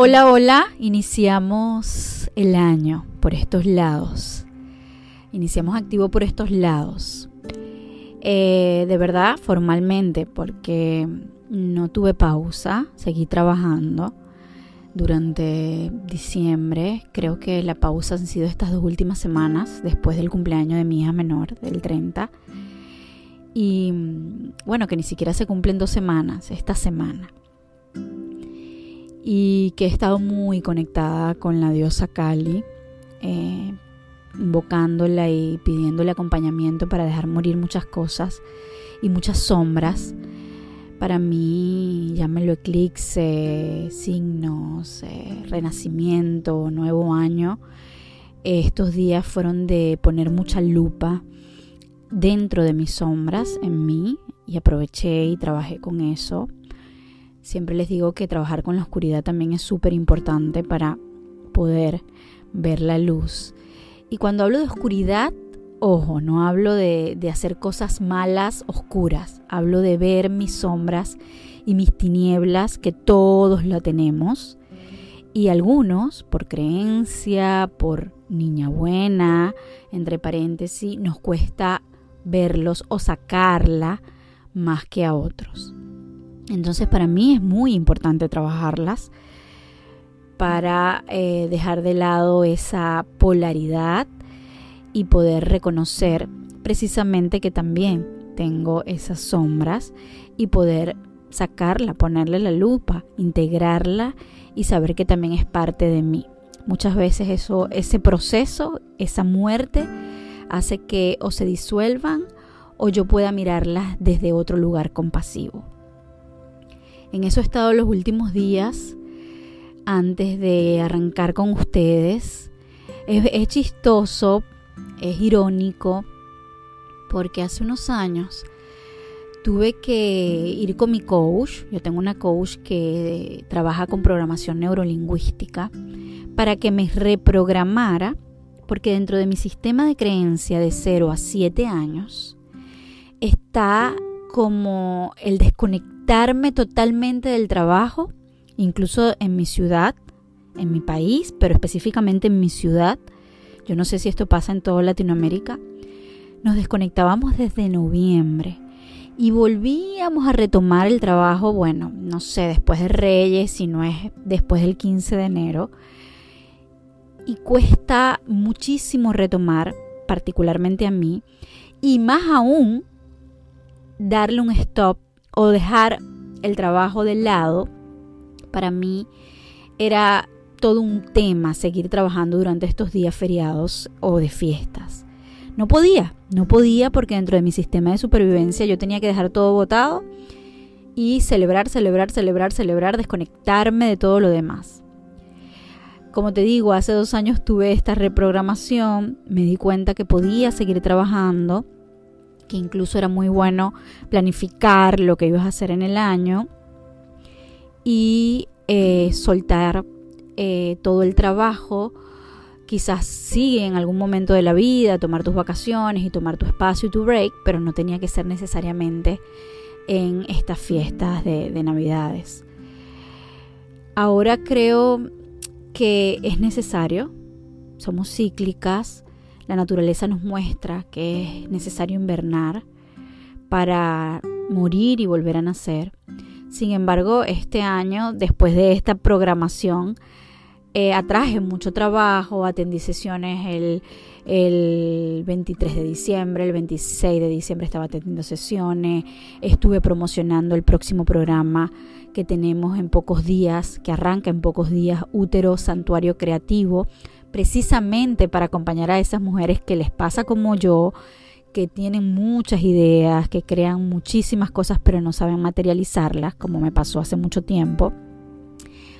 Hola, hola, iniciamos el año por estos lados. Iniciamos activo por estos lados. Eh, de verdad, formalmente, porque no tuve pausa, seguí trabajando durante diciembre. Creo que la pausa han sido estas dos últimas semanas, después del cumpleaños de mi hija menor, del 30. Y bueno, que ni siquiera se cumplen dos semanas, esta semana y que he estado muy conectada con la diosa Kali, eh, invocándola y pidiéndole acompañamiento para dejar morir muchas cosas y muchas sombras. Para mí, llámelo eclipse, signos, eh, renacimiento, nuevo año, estos días fueron de poner mucha lupa dentro de mis sombras, en mí, y aproveché y trabajé con eso Siempre les digo que trabajar con la oscuridad también es súper importante para poder ver la luz. Y cuando hablo de oscuridad, ojo, no hablo de, de, hacer cosas malas, oscuras. Hablo de ver mis sombras y mis tinieblas, que todos la tenemos. Y algunos, por creencia, por niña buena, entre paréntesis, nos cuesta verlos o sacarla más que a otros. Entonces para mí es muy importante trabajarlas para eh, dejar de lado esa polaridad y poder reconocer precisamente que también tengo esas sombras y poder sacarla, ponerle la lupa, integrarla y saber que también es parte de mí. Muchas veces eso, ese proceso, esa muerte, hace que o se disuelvan o yo pueda mirarlas desde otro lugar compasivo. En eso he estado los últimos días antes de arrancar con ustedes. Es, chistoso, es irónico, porque hace unos años tuve que ir con mi coach. Yo tengo una coach que trabaja con programación neurolingüística para que me reprogramara, porque dentro de mi sistema de creencia de 0 a 7 años está como el desconectar totalmente del trabajo, incluso en mi ciudad, en mi país, pero específicamente en mi ciudad. Yo no sé si esto pasa en toda Latinoamérica. Nos desconectábamos desde noviembre y volvíamos a retomar el trabajo, bueno, no sé, después de Reyes, si no es después del 15 de enero. Y cuesta muchísimo retomar, particularmente a mí, y más aún darle un stop o dejar el trabajo de lado, para mí era todo un tema seguir trabajando durante estos días feriados o de fiestas. No podía, no podía porque dentro de mi sistema de supervivencia yo tenía que dejar todo botado y celebrar, celebrar, celebrar, celebrar, desconectarme de todo lo demás. Como te digo, hace dos años tuve esta reprogramación, me di cuenta que podía seguir trabajando que incluso era muy bueno planificar lo que ibas a hacer en el año y eh, soltar eh, todo el trabajo. Quizás sigue en algún momento de la vida, tomar tus vacaciones y tomar tu espacio y tu break, pero no tenía que ser necesariamente en estas fiestas de Navidades. Ahora creo que es necesario, somos cíclicas, la naturaleza nos muestra que es necesario invernar para morir y volver a nacer. Sin embargo, este año, después de esta programación, eh, atraje mucho trabajo, atendí sesiones el, el 23 de diciembre, el 26 de diciembre estaba atendiendo sesiones, estuve promocionando el próximo programa que tenemos en pocos días, que arranca en pocos días, Útero Santuario Creativo, precisamente para acompañar a esas mujeres que les pasa como yo, que tienen muchas ideas, que crean muchísimas cosas pero no saben materializarlas, como me pasó hace mucho tiempo.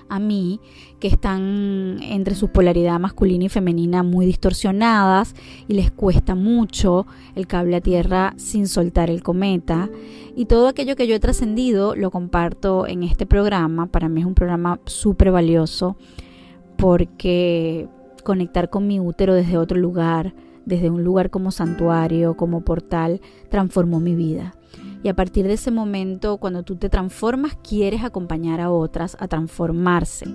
A mí, que están entre su polaridad masculina y femenina muy distorsionadas y les cuesta mucho el cable a tierra sin soltar el cometa. Y todo aquello que yo he trascendido lo comparto en este programa. Para mí es un programa súper valioso porque conectar con mi útero desde otro lugar, desde un lugar como santuario, como portal, transformó mi vida. Y a partir de ese momento, cuando tú te transformas, quieres acompañar a otras a transformarse,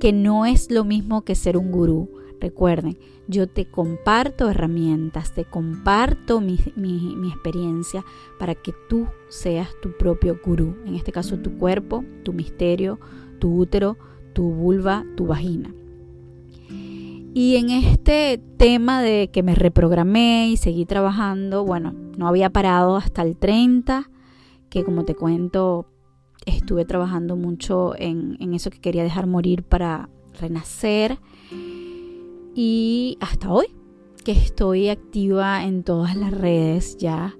que no es lo mismo que ser un gurú. Recuerden, yo te comparto herramientas, te comparto mi, mi, experiencia para que tú seas tu propio gurú. En este caso, tu cuerpo, tu misterio, tu útero, tu vulva, tu vagina. Y en este tema de que me reprogramé y seguí trabajando, bueno, no había parado hasta el 30, que como te cuento, estuve trabajando mucho en, en eso que quería dejar morir para renacer. Y hasta hoy, que estoy activa en todas las redes ya,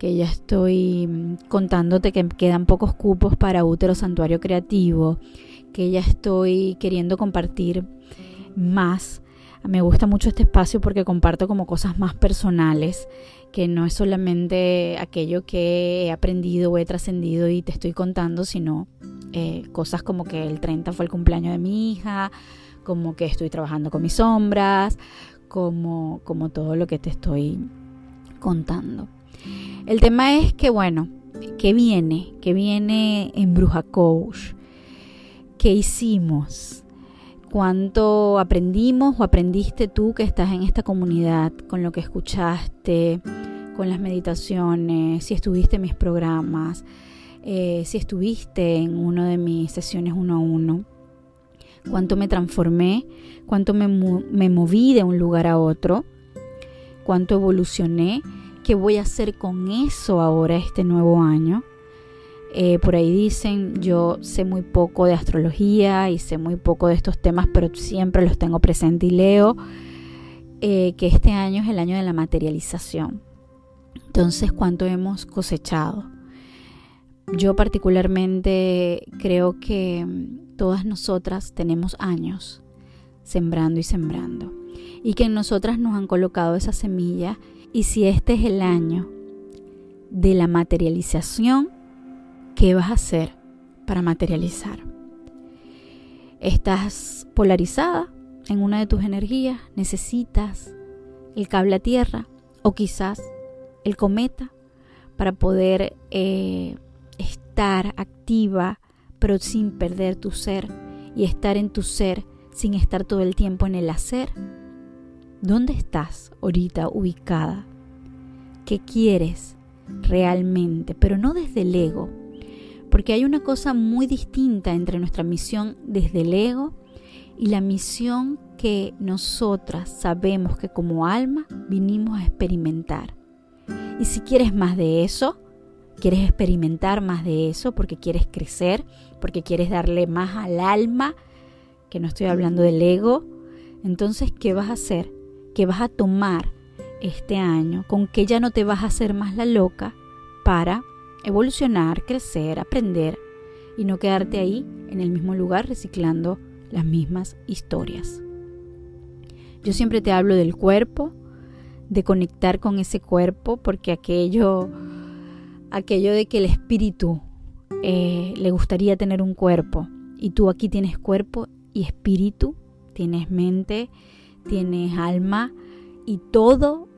que ya estoy mm, contándote que quedan pocos cupos para útero santuario creativo, que ya estoy queriendo compartir más me gusta mucho este espacio porque comparto como cosas más personales, que no es solamente aquello que he aprendido o he trascendido y te estoy contando, sino eh, cosas como que el 30 fue el cumpleaños de mi hija, como que estoy trabajando con mis sombras, como, como todo lo que te estoy contando. El tema es que, bueno, ¿qué viene? ¿Qué viene en Bruja Coach? ¿Qué hicimos? Cuánto aprendimos o aprendiste tú que estás en esta comunidad, con lo que escuchaste, con las meditaciones, si estuviste en mis programas, eh, si estuviste en una de mis sesiones uno a uno, cuánto me transformé, cuánto me, me moví de un lugar a otro, cuánto evolucioné, qué voy a hacer con eso ahora este nuevo año. Eh, por ahí dicen, yo sé muy poco de astrología y sé muy poco de estos temas, pero siempre los tengo presente y leo eh, que este año es el año de la materialización. Entonces, ¿cuánto hemos cosechado? Yo particularmente creo que mm, todas nosotras tenemos años sembrando y sembrando. Y que en nosotras nos han colocado esa semilla. Y si este es el año de la materialización, ¿Qué vas a hacer para materializar? ¿Estás polarizada en una de tus energías? ¿Necesitas el cable a tierra o quizás el cometa para poder eh, estar activa pero sin perder tu ser y estar en tu ser sin estar todo el tiempo en el hacer? ¿Dónde estás ahorita ubicada? ¿Qué quieres realmente? Pero no desde el ego, porque hay una cosa muy distinta entre nuestra misión desde el ego y la misión que nosotras sabemos que como alma vinimos a experimentar. Y si quieres más de eso, quieres experimentar más de eso porque quieres crecer, porque quieres darle más al alma, que no estoy hablando del ego, entonces, ¿qué vas a hacer? ¿Qué vas a tomar este año? ¿Con que ya no te vas a hacer más la loca para evolucionar, crecer, aprender y no quedarte ahí en el mismo lugar reciclando las mismas historias. Yo siempre te hablo del cuerpo, de conectar con ese cuerpo, porque aquello, aquello de que el espíritu eh, le gustaría tener un cuerpo y tú aquí tienes cuerpo y espíritu, tienes mente, tienes alma y todo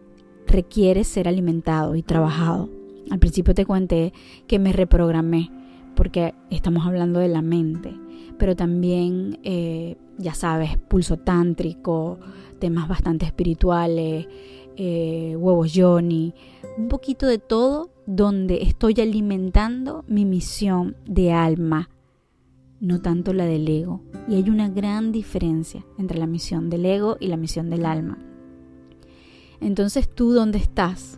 requiere ser alimentado y trabajado. Al principio te conté que me reprogramé porque estamos hablando de la mente, pero también, eh, ya sabes, pulso tántrico, temas bastante espirituales, eh, huevos yoni, un poquito de todo donde estoy alimentando mi misión de alma, no tanto la del ego. Y hay una gran diferencia entre la misión del ego y la misión del alma. Entonces tú, ¿dónde estás?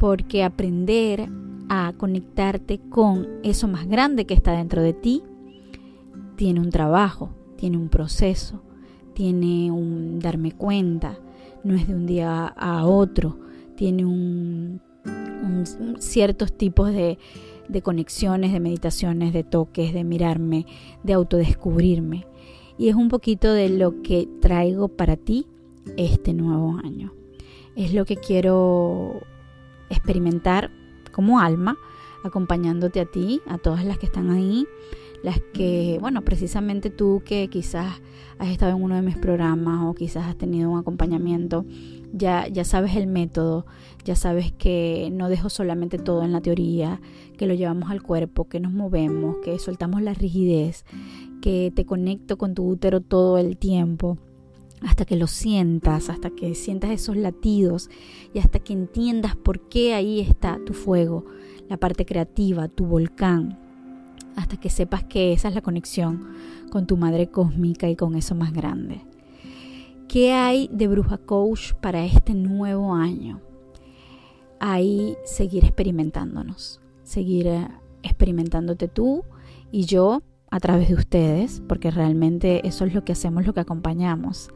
Porque aprender a conectarte con eso más grande que está dentro de ti tiene un trabajo, tiene un proceso, tiene un darme cuenta, no es de un día a otro, tiene un, ciertos tipos de, de conexiones, de meditaciones, de toques, de mirarme, de autodescubrirme. Y es un poquito de lo que traigo para ti este nuevo año. Es lo que quiero experimentar como alma, acompañándote a ti, a todas las que están ahí, las que, bueno, precisamente tú que quizás has estado en uno de mis programas o quizás has tenido un acompañamiento, ya, ya sabes el método, ya sabes que no dejo solamente todo en la teoría, que lo llevamos al cuerpo, que nos movemos, que soltamos la rigidez, que te conecto con tu útero todo el tiempo hasta que lo sientas, hasta que sientas esos latidos y hasta que entiendas por qué ahí está tu fuego, la parte creativa, tu volcán, hasta que sepas que esa es la conexión con tu madre cósmica y con eso más grande. ¿Qué hay de Bruja Coach para este nuevo año? Hay seguir experimentándonos, seguir eh, experimentándote tú y yo a través de ustedes, porque realmente eso es lo que hacemos, lo que acompañamos.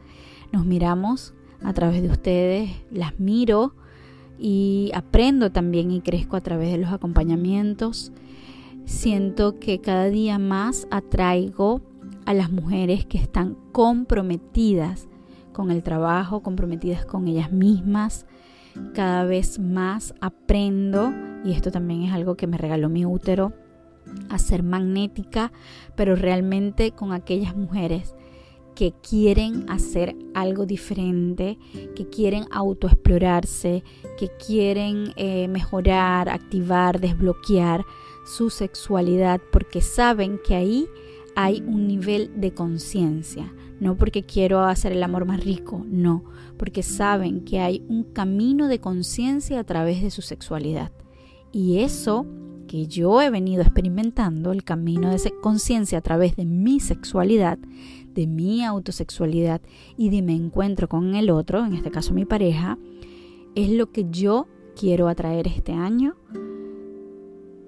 Nos miramos a través de ustedes, las miro y aprendo también y crezco a través de los acompañamientos. Siento que cada día más atraigo a las mujeres que están comprometidas con el trabajo, comprometidas con ellas mismas. Cada vez más aprendo, y esto también es algo que me regaló mi útero, a ser magnética, pero realmente con aquellas mujeres que quieren hacer algo diferente, que quieren autoexplorarse, que quieren eh, mejorar, activar, desbloquear su sexualidad, porque saben que ahí hay un nivel de conciencia. No porque quiero hacer el amor más rico, no, porque saben que hay un camino de conciencia a través de su sexualidad. Y eso que yo he venido experimentando, el camino de conciencia a través de mi sexualidad, de mi autosexualidad y de mi encuentro con el otro, en este caso mi pareja, es lo que yo quiero atraer este año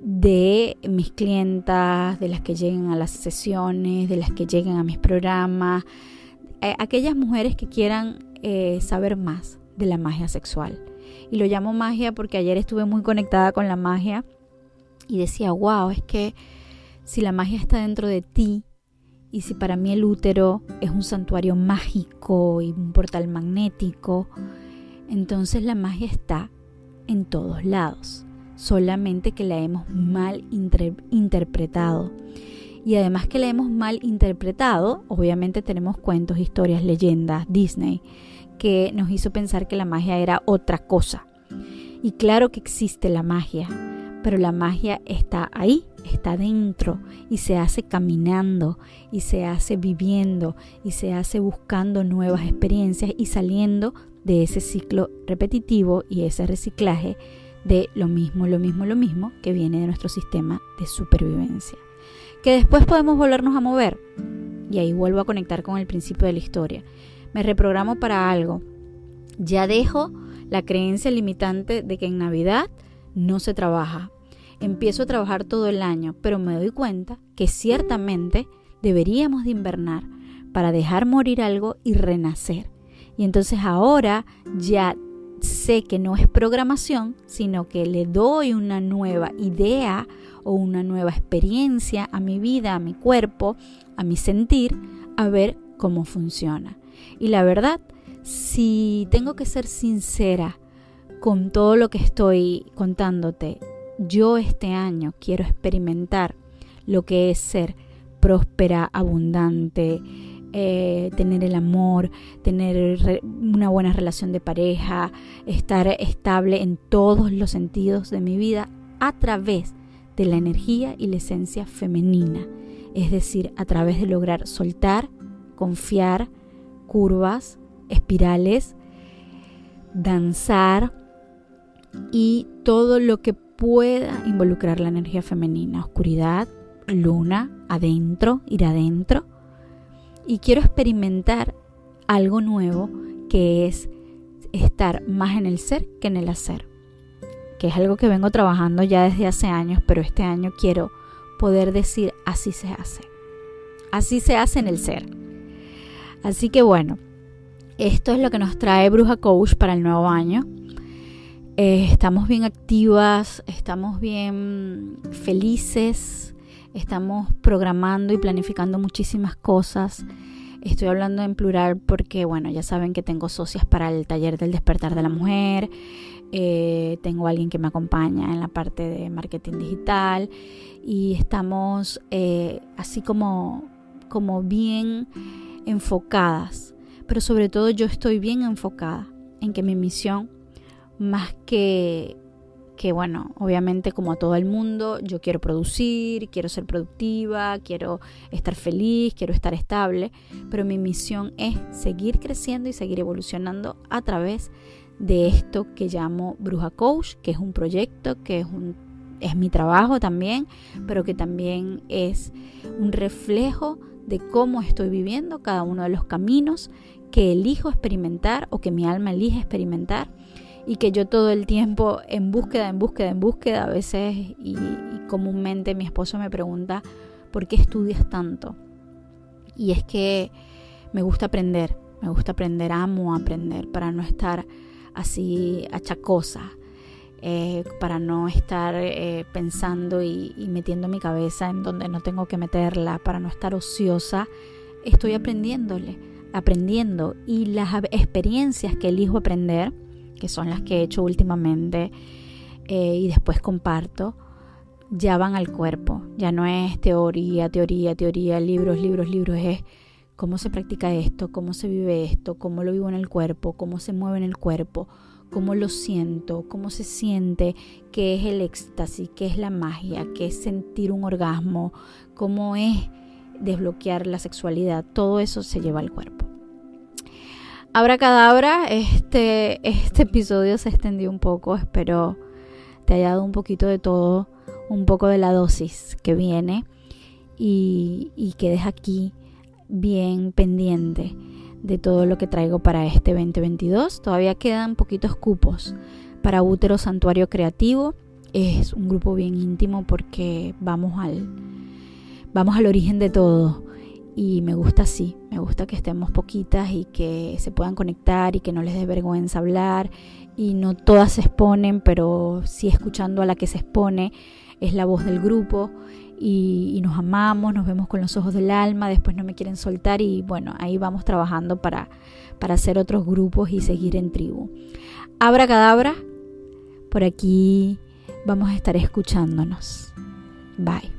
de mis clientas, de las que lleguen a las sesiones, de las que lleguen a mis programas, eh, aquellas mujeres que quieran eh, saber más de la magia sexual. Y lo llamo magia porque ayer estuve muy conectada con la magia y decía, wow, es que si la magia está dentro de ti y si para mí el útero es un santuario mágico y un portal magnético, entonces la magia está en todos lados, solamente que la hemos mal interpretado. Y además que la hemos mal interpretado, obviamente tenemos cuentos, historias, leyendas, Disney, que nos hizo pensar que la magia era otra cosa. Y claro que existe la magia, pero la magia está ahí, está dentro y se hace caminando y se hace viviendo y se hace buscando nuevas experiencias y saliendo de ese ciclo repetitivo y ese reciclaje de lo mismo, lo mismo, lo mismo que viene de nuestro sistema de supervivencia. Que después podemos volvernos a mover. Y ahí vuelvo a conectar con el principio de la historia. Me reprogramo para algo. Ya dejo la creencia limitante de que en Navidad no se trabaja empiezo a trabajar todo el año, pero me doy cuenta que ciertamente deberíamos de invernar para dejar morir algo y renacer. Y entonces ahora ya sé que no es programación, sino que le doy una nueva idea o una nueva experiencia a mi vida, a mi cuerpo, a mi sentir, a ver cómo funciona. Y la verdad, si tengo que ser sincera con todo lo que estoy contándote, yo este año quiero experimentar lo que es ser próspera, abundante, eh, tener el amor, tener una buena relación de pareja, estar estable en todos los sentidos de mi vida a través de la energía y la esencia femenina. Es decir, a través de lograr soltar, confiar, curvas, espirales, danzar y todo lo que pueda involucrar la energía femenina, oscuridad, luna, adentro, ir adentro. Y quiero experimentar algo nuevo que es estar más en el ser que en el hacer. Que es algo que vengo trabajando ya desde hace años, pero este año quiero poder decir así se hace. Así se hace en el ser. Así que bueno, esto es lo que nos trae Bruja Coach para el nuevo año. Eh, estamos bien activas, estamos bien felices, estamos programando y planificando muchísimas cosas. Estoy hablando en plural porque, bueno, ya saben que tengo socias para el taller del despertar de la mujer. eh, tengo alguien que me acompaña en la parte de marketing digital y estamos eh, así como, como bien enfocadas, pero sobre todo yo estoy bien enfocada en que mi misión, más que que bueno, obviamente como a todo el mundo, yo quiero producir, quiero ser productiva, quiero estar feliz, quiero estar estable, pero mi misión es seguir creciendo y seguir evolucionando a través de esto que llamo Bruja Coach, que es un proyecto, que es un es mi trabajo también, pero que también es un reflejo de cómo estoy viviendo cada uno de los caminos que elijo experimentar o que mi alma elige experimentar y que yo todo el tiempo en búsqueda, en búsqueda, en búsqueda, a veces y, comúnmente mi esposo me pregunta, ¿por qué estudias tanto? Y es que me gusta aprender, me gusta aprender, amo aprender para no estar así achacosa, eh, para no estar eh, pensando y, y, metiendo mi cabeza en donde no tengo que meterla, para no estar ociosa, estoy aprendiéndole, aprendiendo y las experiencias que elijo aprender, que son las que he hecho últimamente eh, y después comparto, ya van al cuerpo. Ya no es teoría, teoría, teoría, libros, libros, libros. Es cómo se practica esto, cómo se vive esto, cómo lo vivo en el cuerpo, cómo se mueve en el cuerpo, cómo lo siento, cómo se siente, qué es el éxtasis, qué es la magia, qué es sentir un orgasmo, cómo es desbloquear la sexualidad. Todo eso se lleva al cuerpo. Abra cadabra, este, este episodio se extendió un poco, espero te haya dado un poquito de todo, un poco de la dosis que viene y, quedes aquí bien pendiente de todo lo que traigo para este 2022. Todavía quedan poquitos cupos para Útero Santuario Creativo. Es un grupo bien íntimo porque vamos al, vamos al origen de todo y me gusta así, me gusta que estemos poquitas y que se puedan conectar y que no les dé vergüenza hablar y no todas se exponen, pero sí escuchando a la que se expone es la voz del grupo y, nos amamos, nos vemos con los ojos del alma, después no me quieren soltar y bueno, ahí vamos trabajando para, para hacer otros grupos y seguir en tribu. Abra cadabra, por aquí vamos a estar escuchándonos. Bye.